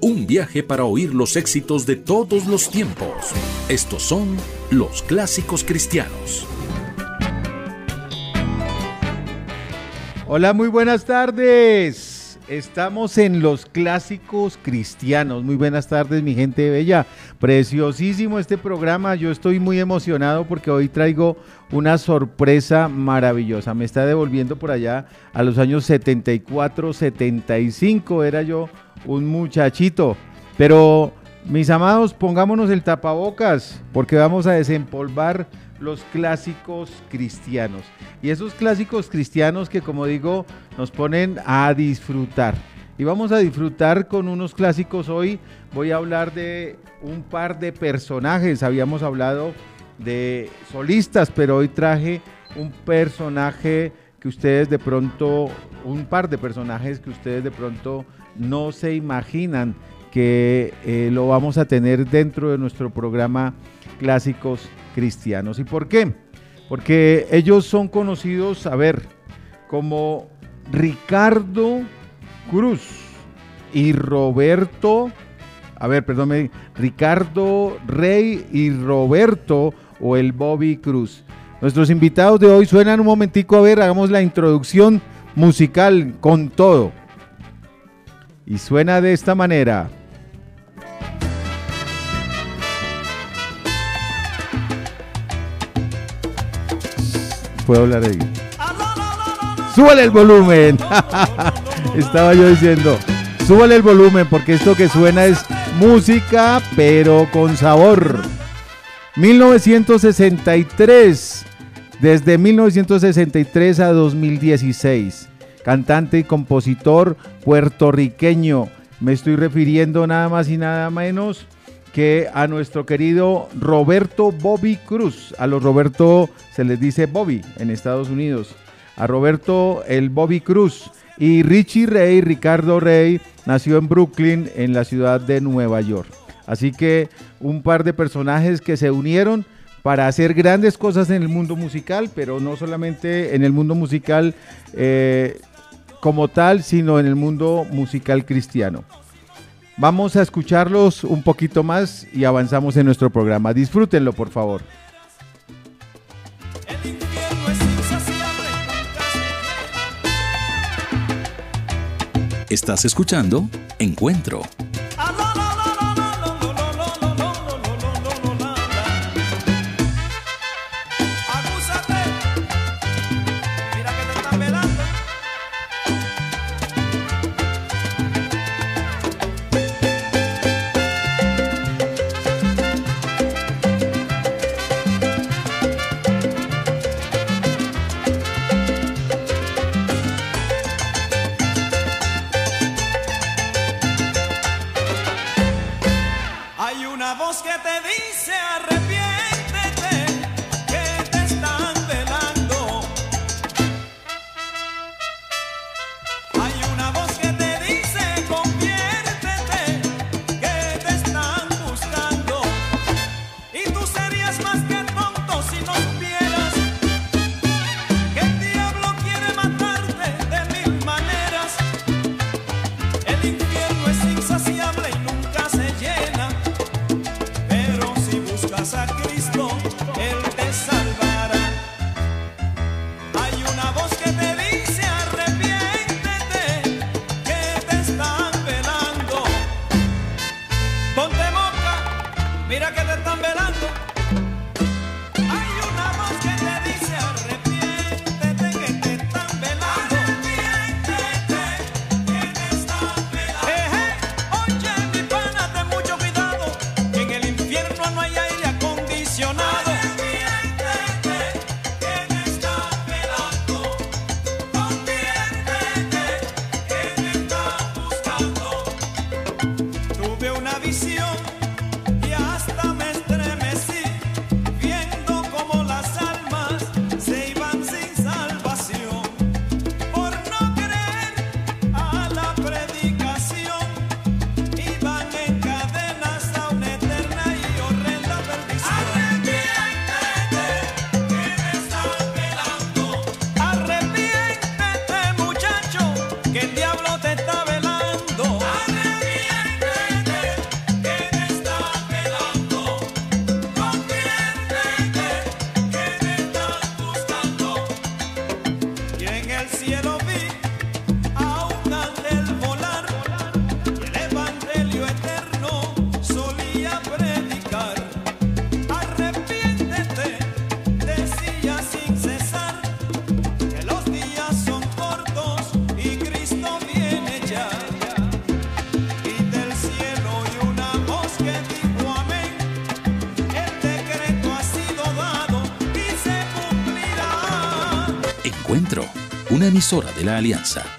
Un viaje para oír los éxitos de todos los tiempos. Estos son los clásicos cristianos. Hola, muy buenas tardes. Estamos en los clásicos cristianos. Muy buenas tardes, mi gente bella. Preciosísimo este programa. Yo estoy muy emocionado porque hoy traigo una sorpresa maravillosa. Me está devolviendo por allá a los años 74, 75. Era yo un muchachito. Pero, mis amados, pongámonos el tapabocas porque vamos a desempolvar los clásicos cristianos. Y esos clásicos cristianos que, como digo, nos ponen a disfrutar. Y vamos a disfrutar con unos clásicos hoy. Voy a hablar de un par de personajes. Habíamos hablado de solistas, pero hoy traje un personaje que ustedes de pronto, un par de personajes que ustedes de pronto no se imaginan que eh, lo vamos a tener dentro de nuestro programa Clásicos cristianos. ¿Y por qué? Porque ellos son conocidos, a ver, como Ricardo Cruz y Roberto, a ver, perdón, Ricardo Rey y Roberto o el Bobby Cruz. Nuestros invitados de hoy suenan un momentico, a ver, hagamos la introducción musical con todo. Y suena de esta manera. Puedo hablar ahí. Súbale el volumen. Estaba yo diciendo, súbale el volumen porque esto que suena es música pero con sabor. 1963, desde 1963 a 2016. Cantante y compositor puertorriqueño. Me estoy refiriendo nada más y nada menos que a nuestro querido Roberto Bobby Cruz. A los Roberto se les dice Bobby en Estados Unidos. A Roberto el Bobby Cruz. Y Richie Rey, Ricardo Rey, nació en Brooklyn, en la ciudad de Nueva York. Así que un par de personajes que se unieron para hacer grandes cosas en el mundo musical, pero no solamente en el mundo musical eh, como tal, sino en el mundo musical cristiano. Vamos a escucharlos un poquito más y avanzamos en nuestro programa. Disfrútenlo, por favor. Estás escuchando Encuentro. Encuentro, Ponte mosca, mira que te emisora de la Alianza.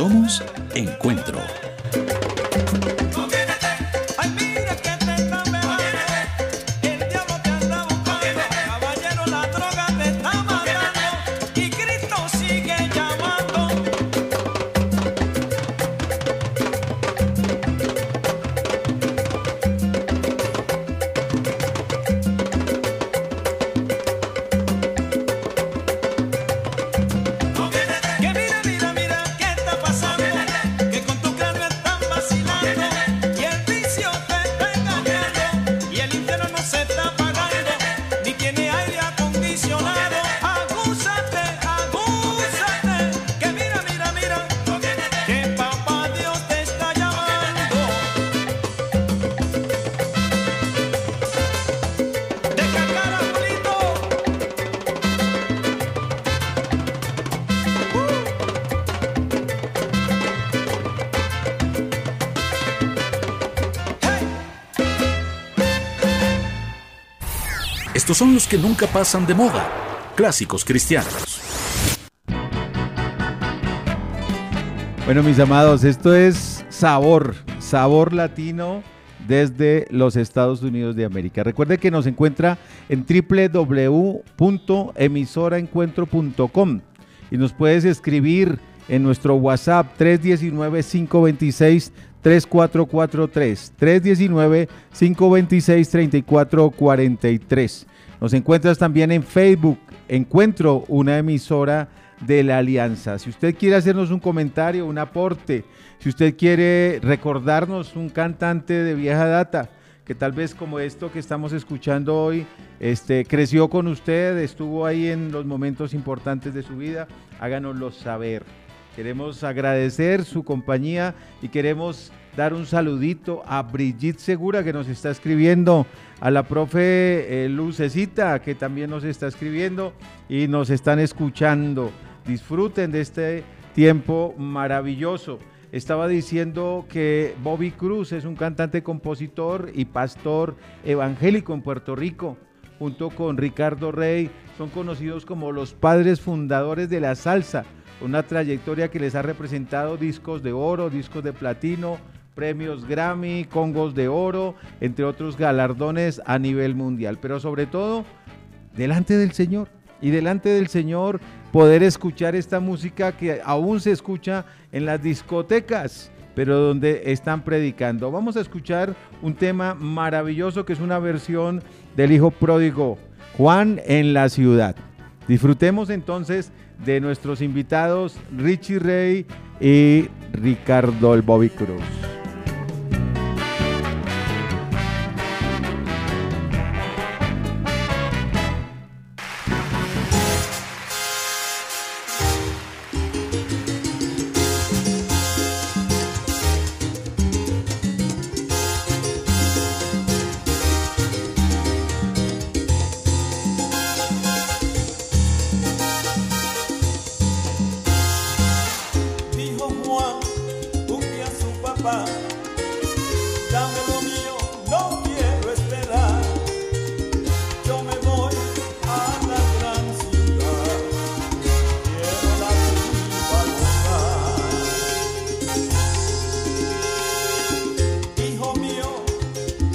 Somos Encuentro. Son los que nunca pasan de moda. Clásicos cristianos. Bueno, mis amados, esto es sabor, sabor latino desde los Estados Unidos de América. Recuerde que nos encuentra en www.emisoraencuentro.com y nos puedes escribir en nuestro WhatsApp 319-526 3443 319 526 3443. Nos encuentras también en Facebook, Encuentro, una emisora de la Alianza. Si usted quiere hacernos un comentario, un aporte, si usted quiere recordarnos un cantante de vieja data, que tal vez como esto que estamos escuchando hoy, este, creció con usted, estuvo ahí en los momentos importantes de su vida, háganoslo saber. Queremos agradecer su compañía y queremos dar un saludito a Brigitte Segura que nos está escribiendo, a la profe eh, Lucecita que también nos está escribiendo y nos están escuchando. Disfruten de este tiempo maravilloso. Estaba diciendo que Bobby Cruz es un cantante, compositor y pastor evangélico en Puerto Rico. Junto con Ricardo Rey, son conocidos como los padres fundadores de la salsa una trayectoria que les ha representado discos de oro, discos de platino, premios Grammy, Congos de Oro, entre otros galardones a nivel mundial. Pero sobre todo, delante del Señor. Y delante del Señor poder escuchar esta música que aún se escucha en las discotecas, pero donde están predicando. Vamos a escuchar un tema maravilloso que es una versión del Hijo Pródigo, Juan en la ciudad. Disfrutemos entonces de nuestros invitados Richie Rey y Ricardo el Bobby Cruz.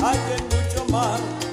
hay mucho más.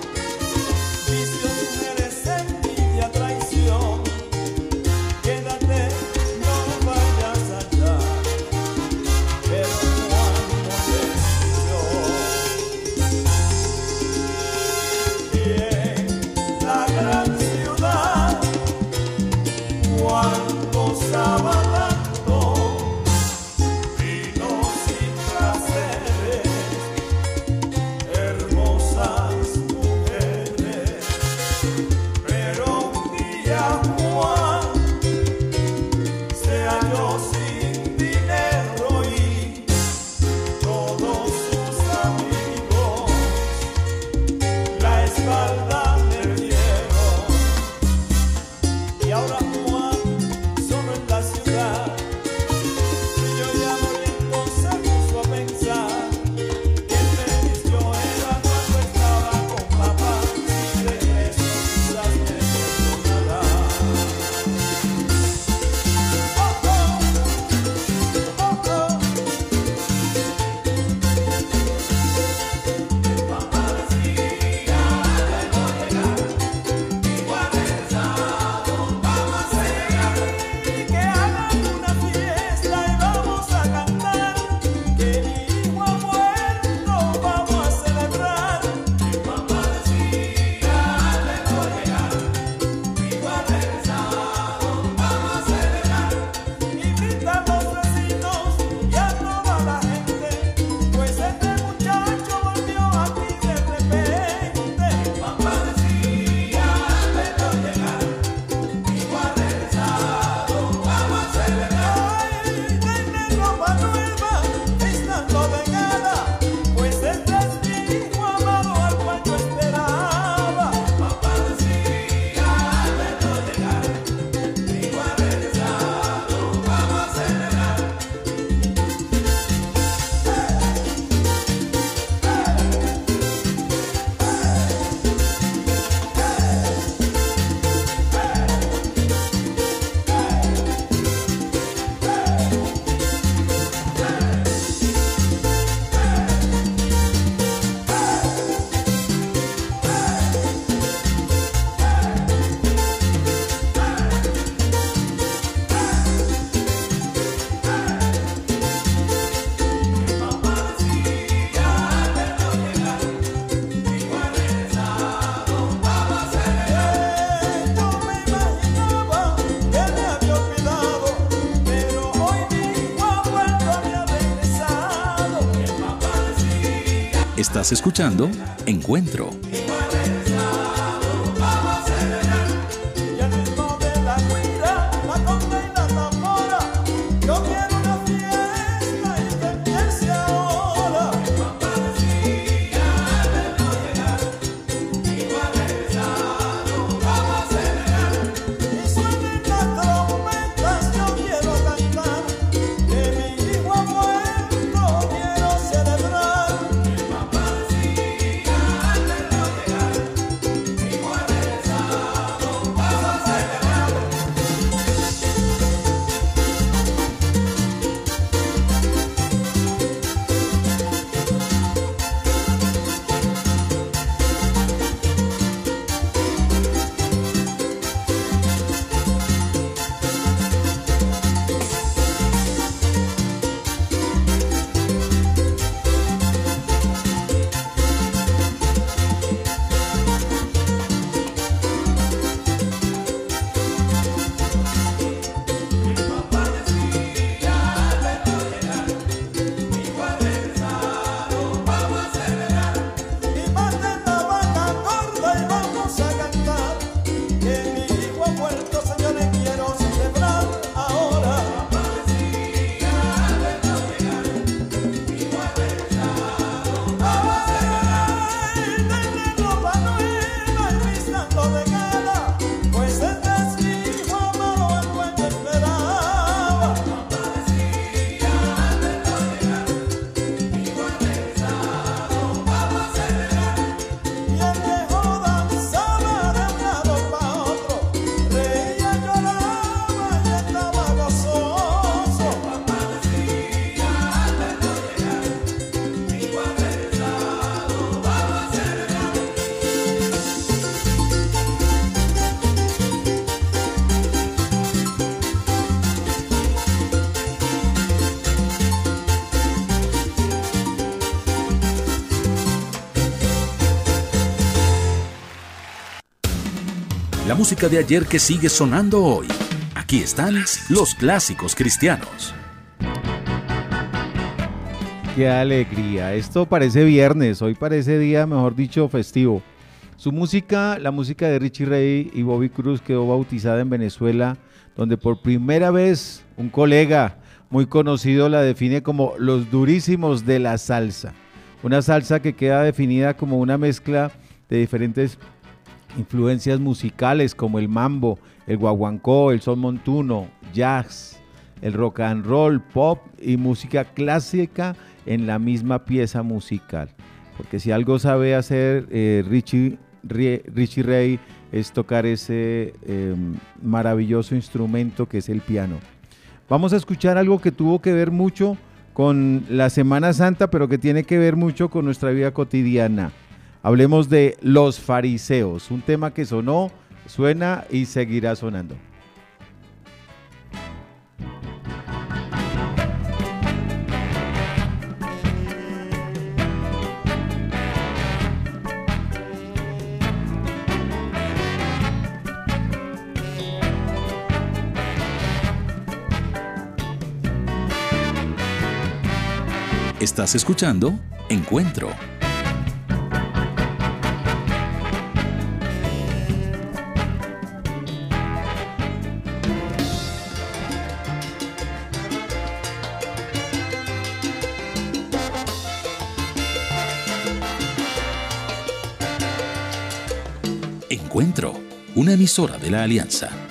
Estás escuchando Encuentro. De ayer que sigue sonando hoy. Aquí están los clásicos cristianos. Qué alegría. Esto parece viernes, hoy parece día, mejor dicho, festivo. Su música, la música de Richie Ray y Bobby Cruz quedó bautizada en Venezuela, donde por primera vez un colega muy conocido la define como los durísimos de la salsa. Una salsa que queda definida como una mezcla de diferentes influencias musicales como el mambo, el guaguancó, el son montuno, jazz, el rock and roll, pop y música clásica en la misma pieza musical. Porque si algo sabe hacer eh, Richie, Richie Ray es tocar ese em, maravilloso instrumento que es el piano. Vamos a escuchar algo que tuvo que ver mucho con la Semana Santa, pero que tiene que ver mucho con nuestra vida cotidiana. Hablemos de los fariseos, un tema que sonó, suena y seguirá sonando. Estás escuchando Encuentro emisora de la Alianza.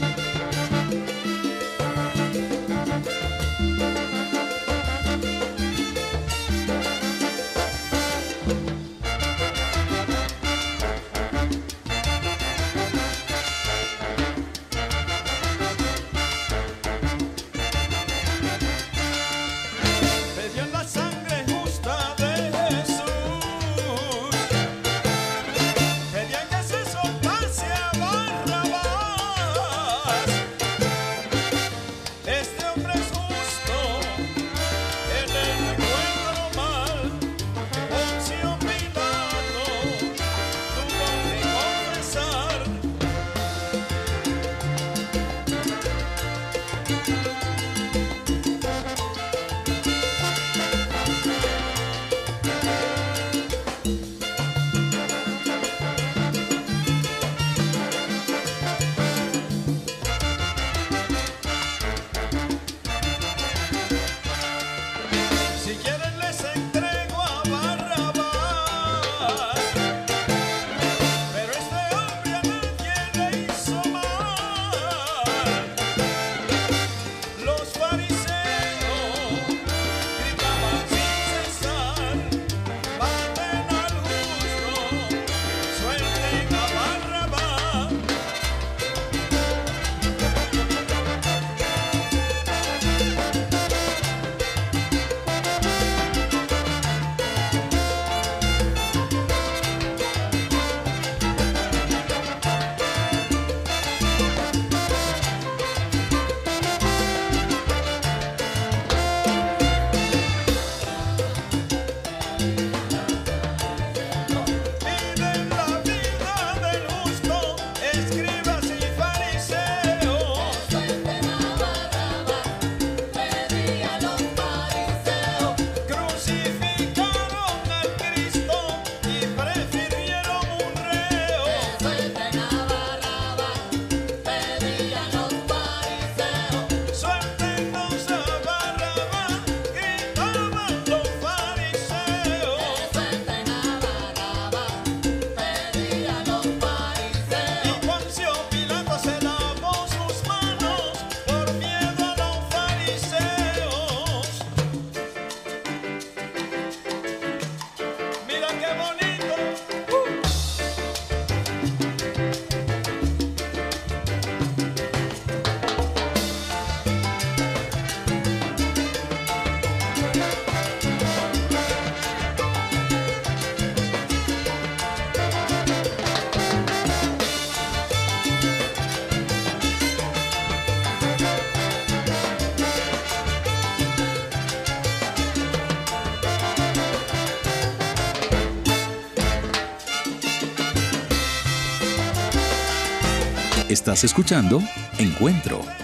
Estás escuchando Encuentro.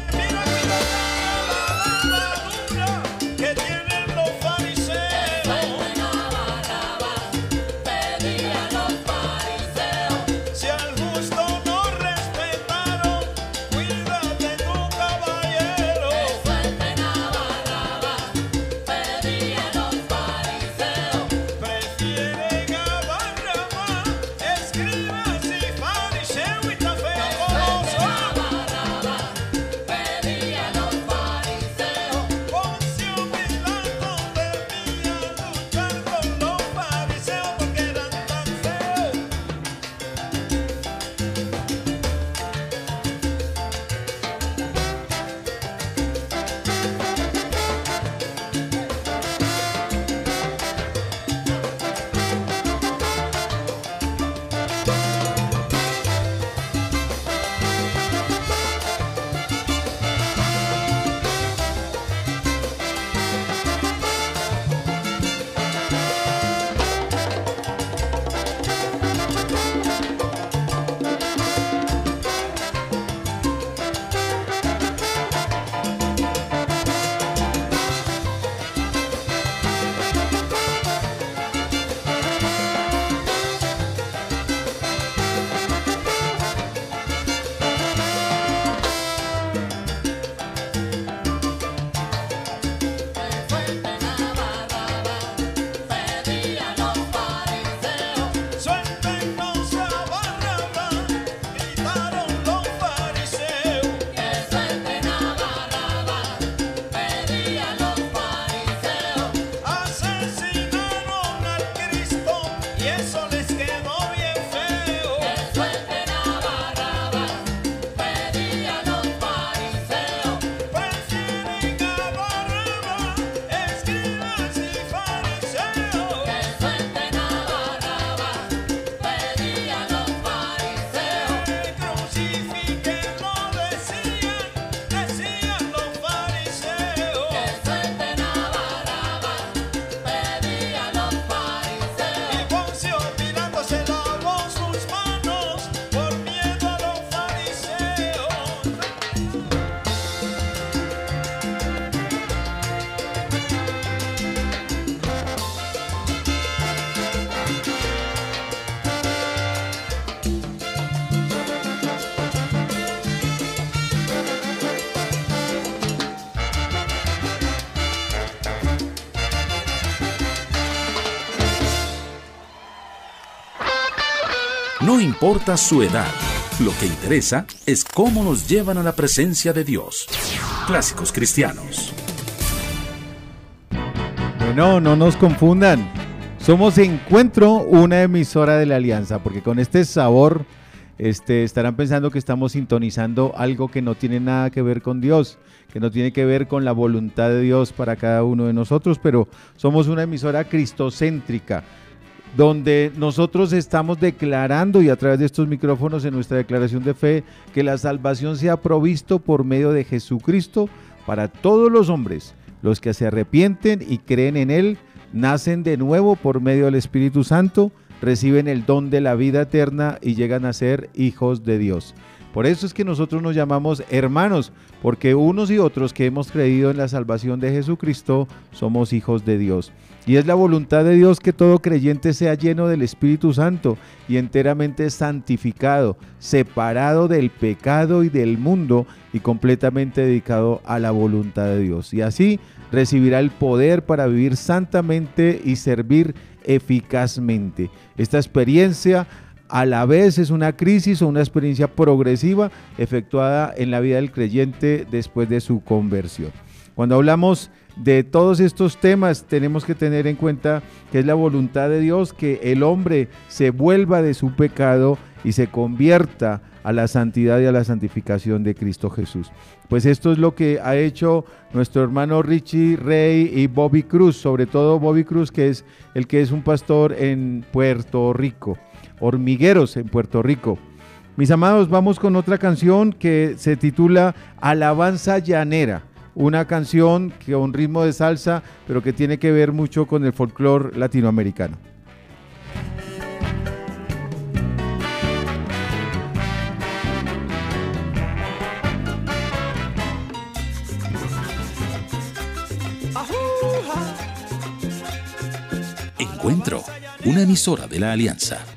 No importa su edad, lo que interesa es cómo nos llevan a la presencia de Dios. Clásicos cristianos. Bueno, no nos confundan. Somos Encuentro, una emisora de la Alianza, porque con este sabor este, estarán pensando que estamos sintonizando algo que no tiene nada que ver con Dios, que no tiene que ver con la voluntad de Dios para cada uno de nosotros, pero somos una emisora cristocéntrica donde nosotros estamos declarando y a través de estos micrófonos en nuestra declaración de fe que la salvación sea provisto por medio de Jesucristo para todos los hombres. Los que se arrepienten y creen en Él, nacen de nuevo por medio del Espíritu Santo, reciben el don de la vida eterna y llegan a ser hijos de Dios. Por eso es que nosotros nos llamamos hermanos, porque unos y otros que hemos creído en la salvación de Jesucristo somos hijos de Dios. Y es la voluntad de Dios que todo creyente sea lleno del Espíritu Santo y enteramente santificado, separado del pecado y del mundo y completamente dedicado a la voluntad de Dios. Y así recibirá el poder para vivir santamente y servir eficazmente. Esta experiencia a la vez es una crisis o una experiencia progresiva efectuada en la vida del creyente después de su conversión. Cuando hablamos de todos estos temas tenemos que tener en cuenta que es la voluntad de Dios que el hombre se vuelva de su pecado y se convierta a la santidad y a la santificación de Cristo Jesús. Pues esto es lo que ha hecho nuestro hermano Richie Rey y Bobby Cruz, sobre todo Bobby Cruz, que es el que es un pastor en Puerto Rico, Hormigueros en Puerto Rico. Mis amados, vamos con otra canción que se titula Alabanza Llanera. Una canción que un ritmo de salsa, pero que tiene que ver mucho con el folclore latinoamericano. Encuentro, una emisora de la Alianza.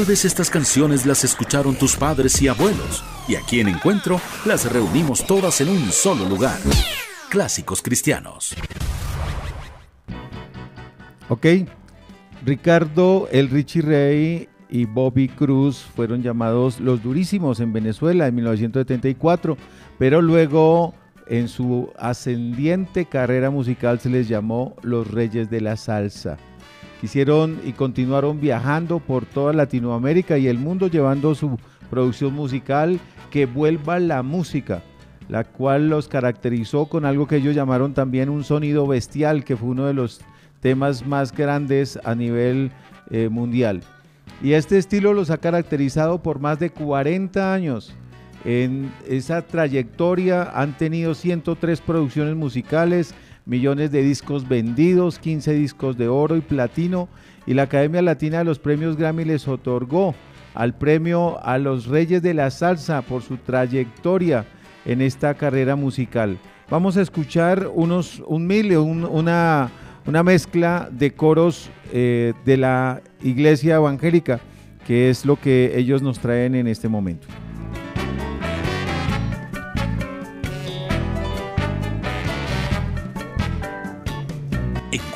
Tal vez estas canciones las escucharon tus padres y abuelos, y aquí en Encuentro las reunimos todas en un solo lugar. Clásicos cristianos. Ok, Ricardo, el Richie Rey y Bobby Cruz fueron llamados los durísimos en Venezuela en 1974, pero luego en su ascendiente carrera musical se les llamó los Reyes de la Salsa. Quisieron y continuaron viajando por toda Latinoamérica y el mundo llevando su producción musical que vuelva la música, la cual los caracterizó con algo que ellos llamaron también un sonido bestial, que fue uno de los temas más grandes a nivel eh, mundial. Y este estilo los ha caracterizado por más de 40 años. En esa trayectoria han tenido 103 producciones musicales, millones de discos vendidos, 15 discos de oro y platino y la Academia Latina de los Premios Grammy les otorgó al premio a los Reyes de la Salsa por su trayectoria en esta carrera musical. Vamos a escuchar unos, un mil, una, una, mezcla de coros eh, de la iglesia evangélica, que es lo que ellos nos traen en este momento.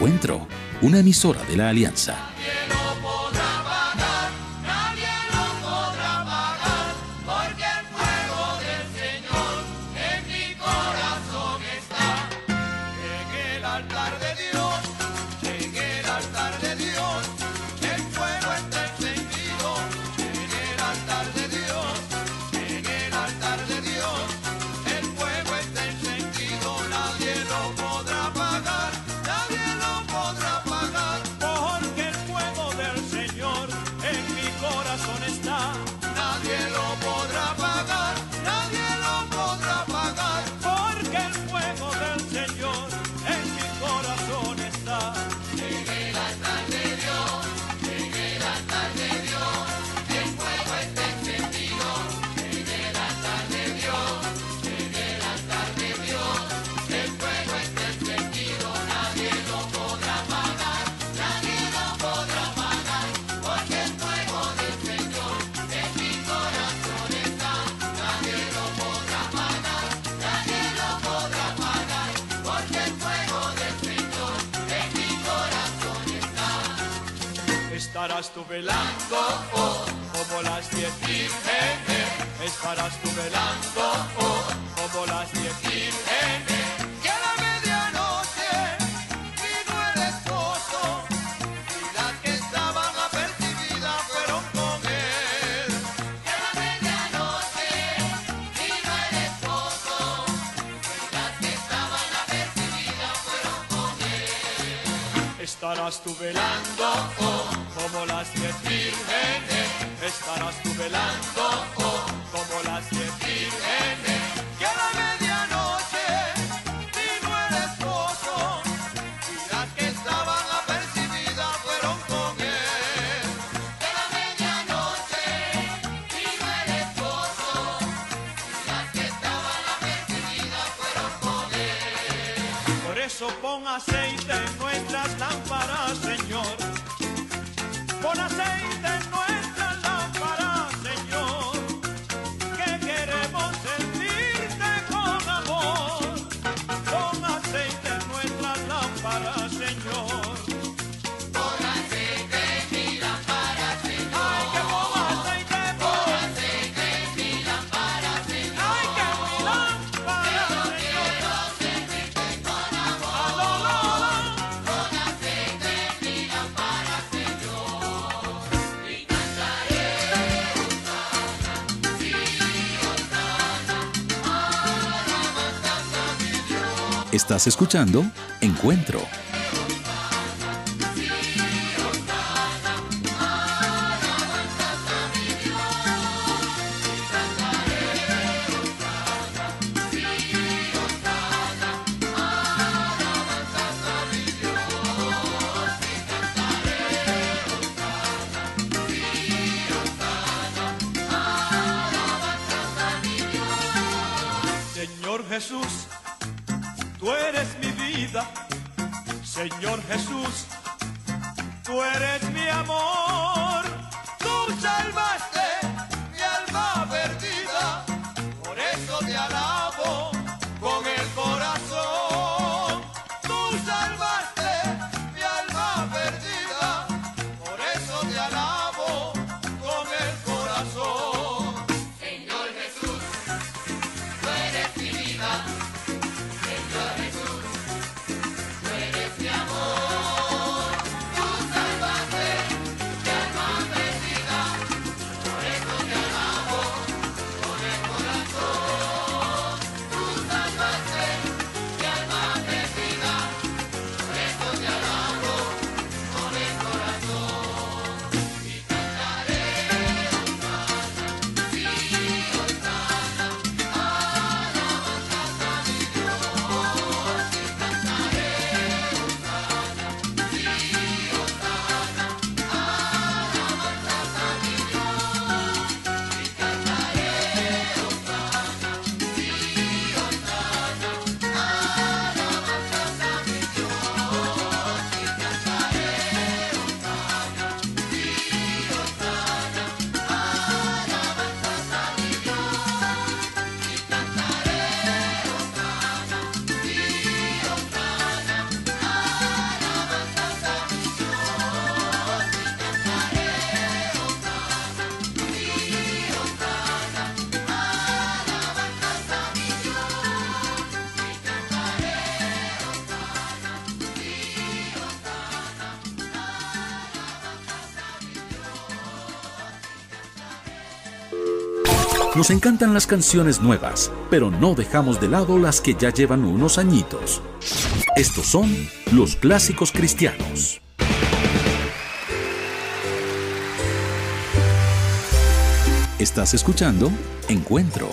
Encuentro, una emisora de la Alianza. velando, oh, como las diez vírgenes. Estarás tú velando, oh, como las diez vírgenes. Que a la medianoche, si no eres y las que estaban apercibidas fueron con él. Que a la medianoche, si no eres y las que estaban apercibidas fueron con él. Estarás tú velando, oh pies, virgen, eh, estarás tu velando. Estás escuchando Encuentro. Jesús, tú eres mi amor, tú salvaste. Encantan las canciones nuevas, pero no dejamos de lado las que ya llevan unos añitos. Estos son los clásicos cristianos. Estás escuchando Encuentro.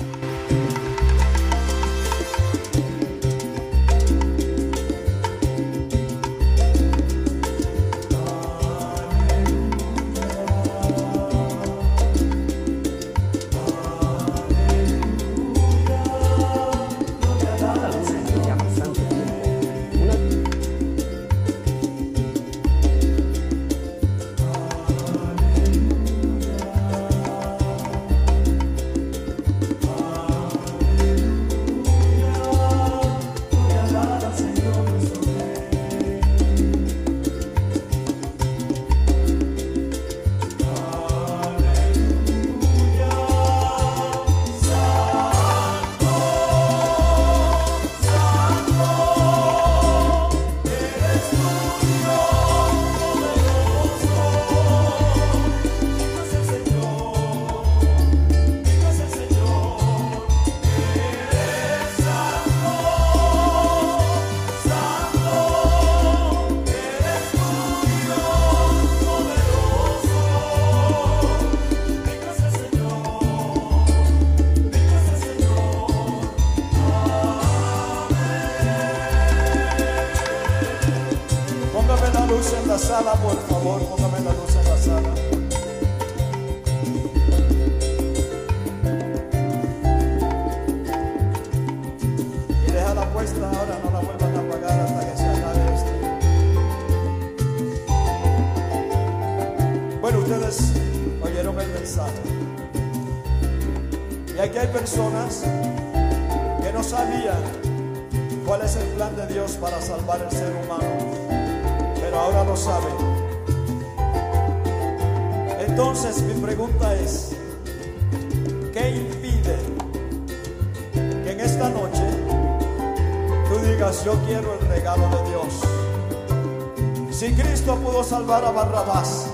Salvar a Barrabás,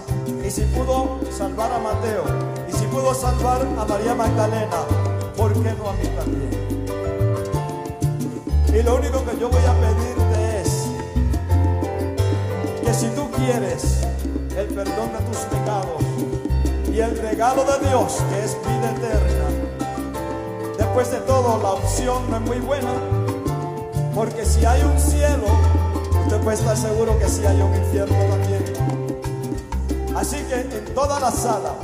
y si pudo salvar a Mateo, y si pudo salvar a María Magdalena, ¿por qué no a mí también? Y lo único que yo voy a pedirte es que si tú quieres el perdón de tus pecados y el regalo de Dios, que es vida eterna, después de todo la opción no es muy buena, porque si hay un cielo, usted puede estar seguro que sí hay un infierno también. Así que en toda la sala,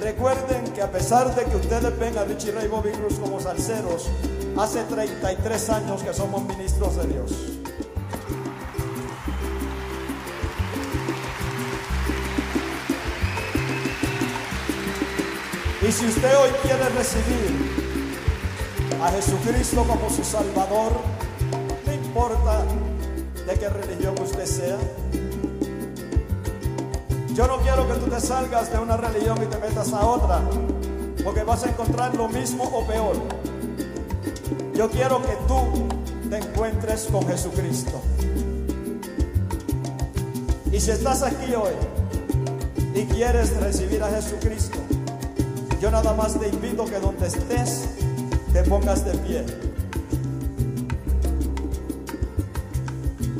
recuerden que a pesar de que ustedes ven a Richie Ray Bobby Cruz como salseros, hace 33 años que somos ministros de Dios. Y si usted hoy quiere recibir a Jesucristo como su Salvador, no importa de qué religión usted sea, yo no quiero que tú te salgas de una religión y te metas a otra, porque vas a encontrar lo mismo o peor. Yo quiero que tú te encuentres con Jesucristo. Y si estás aquí hoy y quieres recibir a Jesucristo, yo nada más te invito que donde estés te pongas de pie.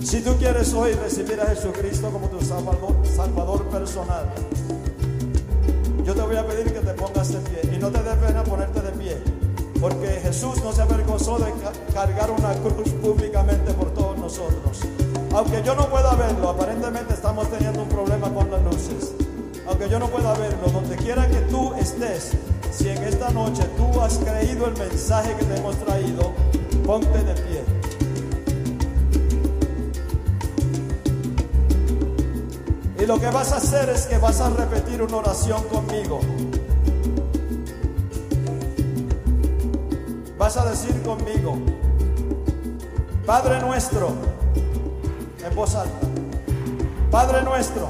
Si tú quieres hoy recibir a Jesucristo como tu salvador, personal, yo te voy a pedir que te pongas de pie y no te dé pena ponerte de pie, porque Jesús no se avergonzó de cargar una cruz públicamente por todos nosotros. Aunque yo no pueda verlo, aparentemente estamos teniendo un problema con luces. Yo no pueda verlo, donde quiera que tú estés, si en esta noche tú has creído el mensaje que te hemos traído, ponte de pie. Y lo que vas a hacer es que vas a repetir una oración conmigo. Vas a decir conmigo, Padre nuestro, en voz alta, Padre nuestro,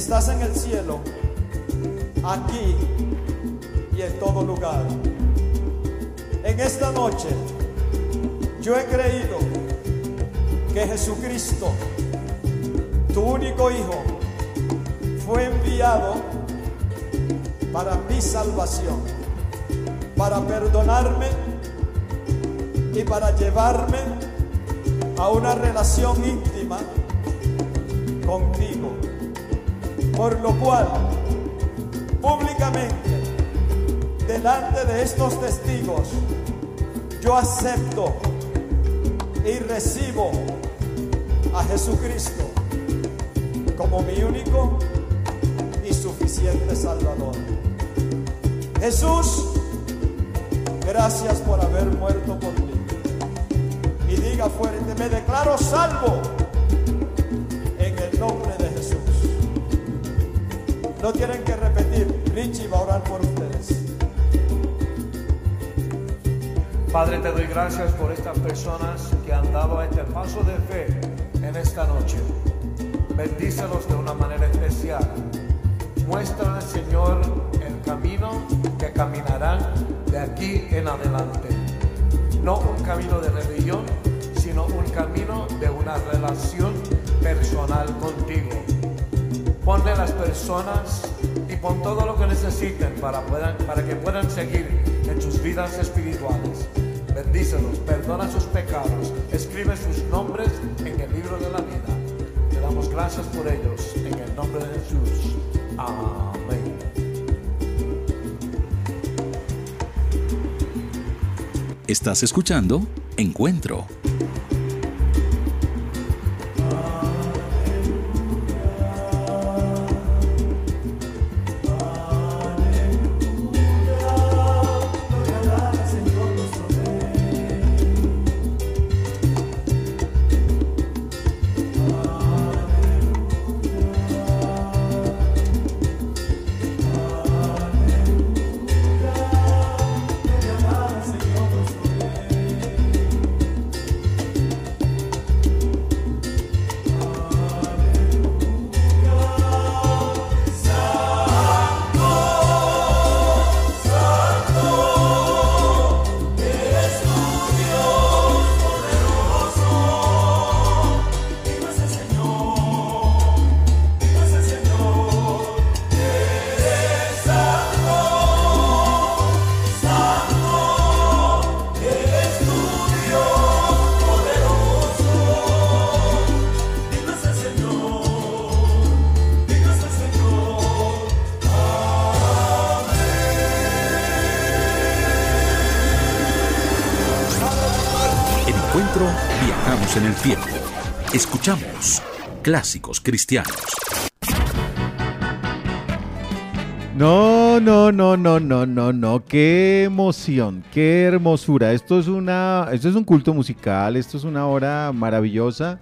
estás en el cielo, aquí y en todo lugar. En esta noche yo he creído que Jesucristo tu único hijo, fue enviado para mi salvación, para perdonarme y para llevarme a una relación íntima contigo. Por lo cual, públicamente, delante de estos testigos, yo acepto y recibo a Jesucristo como mi único y suficiente Salvador. Jesús, gracias por haber muerto por mí. Y diga fuerte, me declaro salvo No tienen que repetir, Richie va a orar por ustedes. Padre, te doy gracias por estas personas que han dado este paso de fe en esta noche. Bendícelos de una manera especial. Muéstrale, Señor, el camino que caminarán de aquí en adelante. No un camino de religión, sino un camino de una relación personal contigo. Ponle las personas y pon todo lo que necesiten para, puedan, para que puedan seguir en sus vidas espirituales. Bendícelos, perdona sus pecados, escribe sus nombres en el libro de la vida. Te damos gracias por ellos en el nombre de Jesús. Amén. Estás escuchando Encuentro. Clásicos Cristianos. No, no, no, no, no, no, no. Qué emoción, qué hermosura. Esto es una, esto es un culto musical, esto es una hora maravillosa.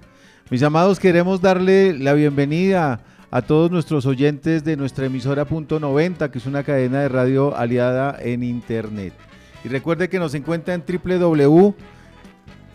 Mis amados, queremos darle la bienvenida a todos nuestros oyentes de nuestra emisora Punto 90, que es una cadena de radio aliada en internet. Y recuerde que nos encuentra en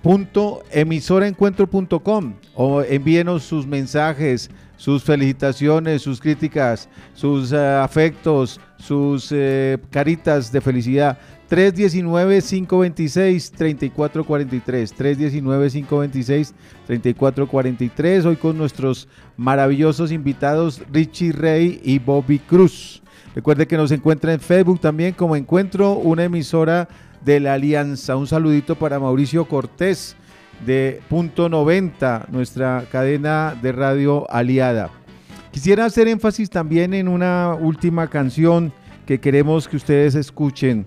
www.emisoraencuentro.com o envíenos sus mensajes, sus felicitaciones, sus críticas, sus eh, afectos, sus eh, caritas de felicidad. 319-526-3443. 319-526-3443. Hoy con nuestros maravillosos invitados Richie Rey y Bobby Cruz. Recuerde que nos encuentra en Facebook también como Encuentro, una emisora de la Alianza. Un saludito para Mauricio Cortés de Punto 90, nuestra cadena de radio aliada. Quisiera hacer énfasis también en una última canción que queremos que ustedes escuchen.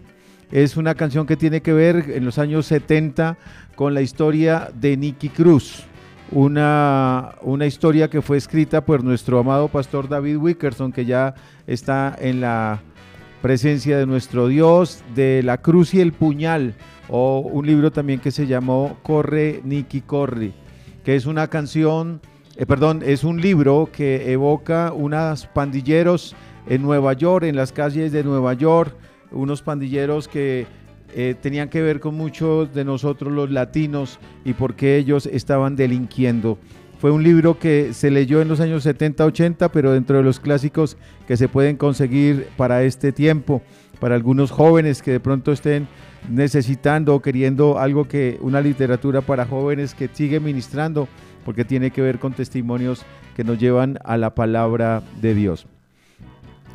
Es una canción que tiene que ver en los años 70 con la historia de Nicky Cruz. Una, una historia que fue escrita por nuestro amado pastor David Wickerson, que ya está en la presencia de nuestro Dios, de la cruz y el puñal, o un libro también que se llamó Corre, Nicky, Corre, que es una canción, eh, perdón, es un libro que evoca unos pandilleros en Nueva York, en las calles de Nueva York, unos pandilleros que eh, tenían que ver con muchos de nosotros los latinos y por qué ellos estaban delinquiendo. Fue un libro que se leyó en los años 70-80, pero dentro de los clásicos que se pueden conseguir para este tiempo, para algunos jóvenes que de pronto estén necesitando o queriendo algo que una literatura para jóvenes que sigue ministrando, porque tiene que ver con testimonios que nos llevan a la palabra de Dios.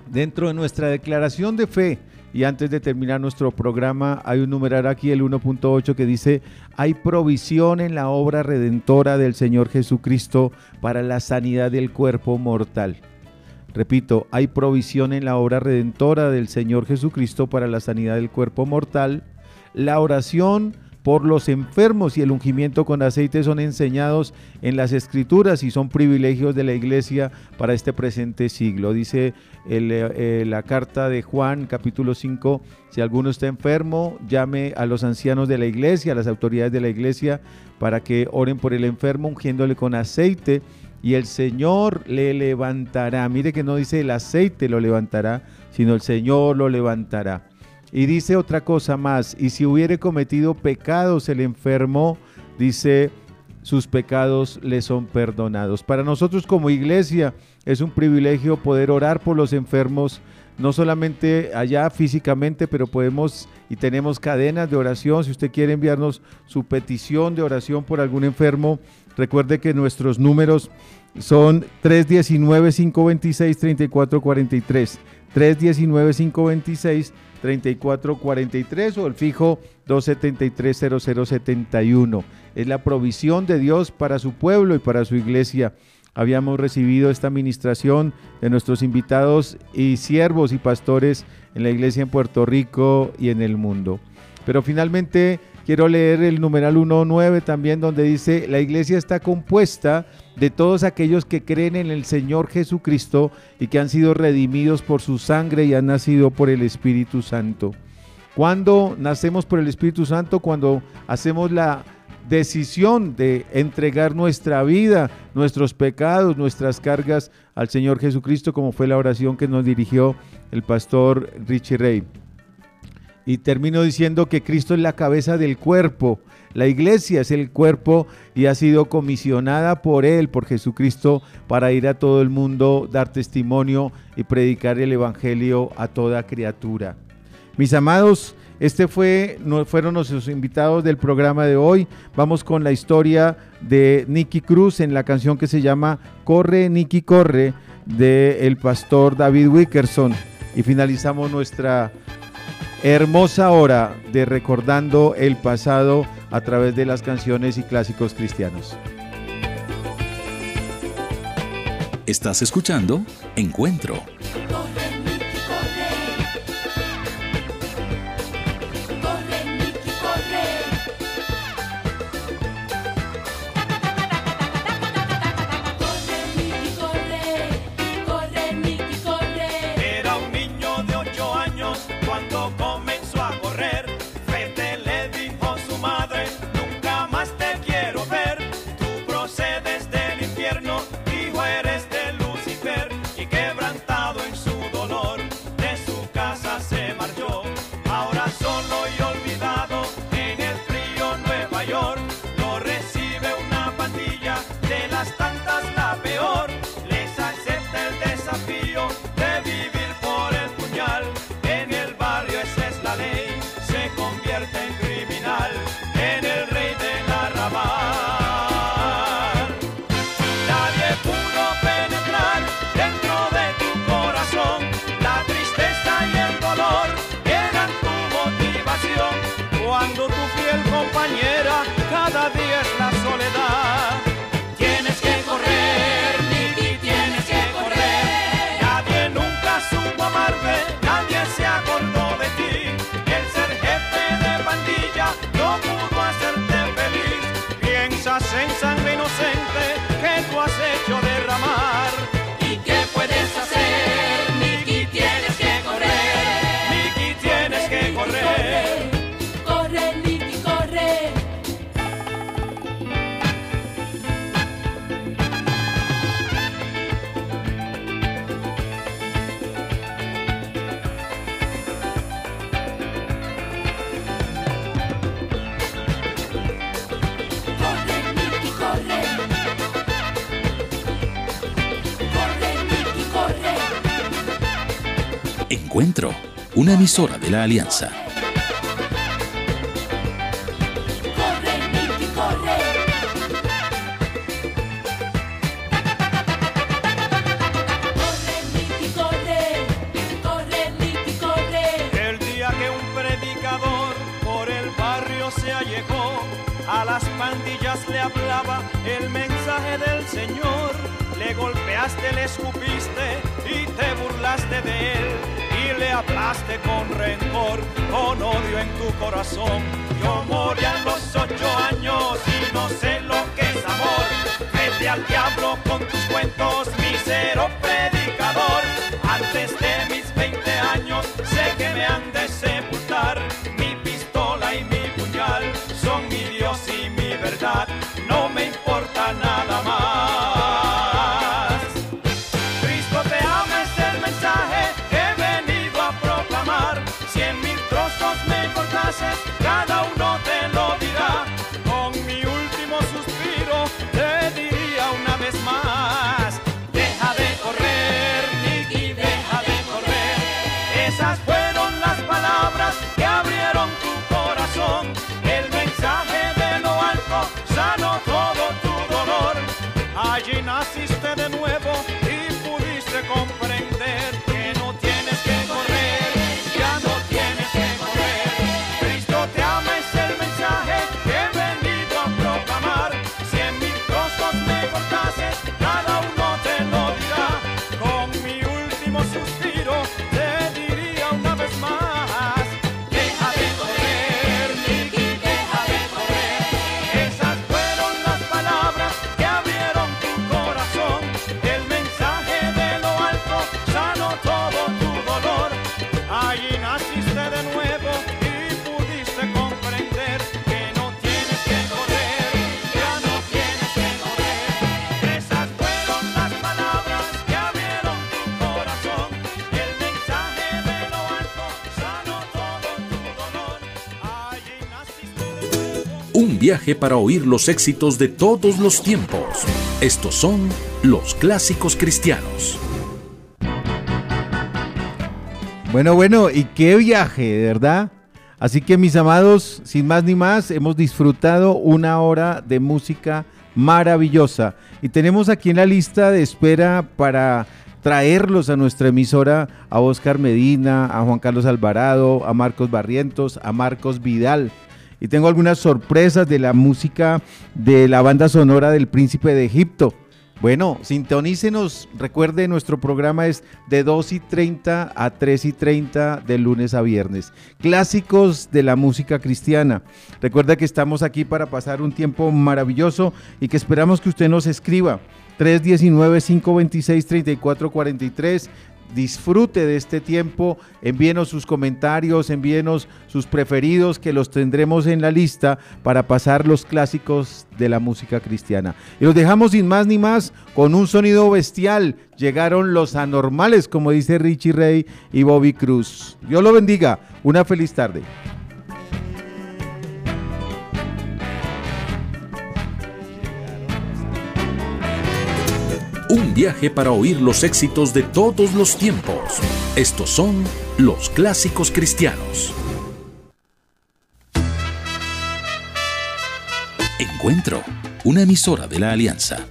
Dentro de nuestra declaración de fe, y antes de terminar nuestro programa, hay un numeral aquí, el 1.8, que dice, hay provisión en la obra redentora del Señor Jesucristo para la sanidad del cuerpo mortal. Repito, hay provisión en la obra redentora del Señor Jesucristo para la sanidad del cuerpo mortal. La oración por los enfermos y el ungimiento con aceite son enseñados en las escrituras y son privilegios de la iglesia para este presente siglo. Dice eh, la carta de Juan capítulo 5, si alguno está enfermo, llame a los ancianos de la iglesia, a las autoridades de la iglesia, para que oren por el enfermo ungiéndole con aceite y el Señor le levantará. Mire que no dice el aceite lo levantará, sino el Señor lo levantará. Y dice otra cosa más, y si hubiere cometido pecados el enfermo, dice, sus pecados le son perdonados. Para nosotros como iglesia es un privilegio poder orar por los enfermos, no solamente allá físicamente, pero podemos y tenemos cadenas de oración. Si usted quiere enviarnos su petición de oración por algún enfermo, recuerde que nuestros números son 319-526-3443. 319-526 3443 o el fijo 273-0071. Es la provisión de Dios para su pueblo y para su iglesia. Habíamos recibido esta administración de nuestros invitados y siervos y pastores en la iglesia en Puerto Rico y en el mundo. Pero finalmente quiero leer el numeral 1.9 también donde dice, la iglesia está compuesta de todos aquellos que creen en el Señor Jesucristo y que han sido redimidos por su sangre y han nacido por el Espíritu Santo. Cuando nacemos por el Espíritu Santo, cuando hacemos la decisión de entregar nuestra vida, nuestros pecados, nuestras cargas al Señor Jesucristo, como fue la oración que nos dirigió el pastor Richie Rey. Y termino diciendo que Cristo es la cabeza del cuerpo. La iglesia es el cuerpo y ha sido comisionada por Él, por Jesucristo, para ir a todo el mundo, dar testimonio y predicar el Evangelio a toda criatura. Mis amados, este fue, fueron nuestros invitados del programa de hoy. Vamos con la historia de Nicky Cruz en la canción que se llama Corre, Nicky, corre, de el pastor David Wickerson. Y finalizamos nuestra hermosa hora de recordando el pasado a través de las canciones y clásicos cristianos. Estás escuchando Encuentro una emisora de la Alianza. El día que un predicador por el barrio se allegó, a las pandillas le hablaba el mensaje del Señor. Le golpeaste, le escupiste y te burlaste de él le hablaste con rencor, con odio en tu corazón. Yo morí a los ocho años y no sé lo que es amor. Vete al diablo con tus cuentos, misero predicador. Antes de mis 20 años para oír los éxitos de todos los tiempos. Estos son los clásicos cristianos. Bueno, bueno, y qué viaje, de verdad. Así que mis amados, sin más ni más, hemos disfrutado una hora de música maravillosa. Y tenemos aquí en la lista de espera para traerlos a nuestra emisora a Oscar Medina, a Juan Carlos Alvarado, a Marcos Barrientos, a Marcos Vidal. Y tengo algunas sorpresas de la música de la banda sonora del Príncipe de Egipto. Bueno, sintonícenos. Recuerde, nuestro programa es de 2 y 30 a 3 y 30 de lunes a viernes. Clásicos de la música cristiana. Recuerda que estamos aquí para pasar un tiempo maravilloso y que esperamos que usted nos escriba. 319-526-3443. Disfrute de este tiempo, envíenos sus comentarios, envíenos sus preferidos que los tendremos en la lista para pasar los clásicos de la música cristiana. Y los dejamos sin más ni más con un sonido bestial. Llegaron los anormales, como dice Richie Ray y Bobby Cruz. Dios lo bendiga. Una feliz tarde. Viaje para oír los éxitos de todos los tiempos. Estos son los clásicos cristianos. Encuentro, una emisora de la Alianza.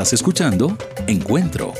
Estás escuchando Encuentro.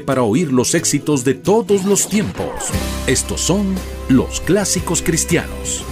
para oír los éxitos de todos los tiempos. Estos son los clásicos cristianos.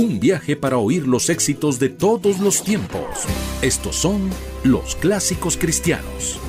Un viaje para oír los éxitos de todos los tiempos. Estos son los clásicos cristianos.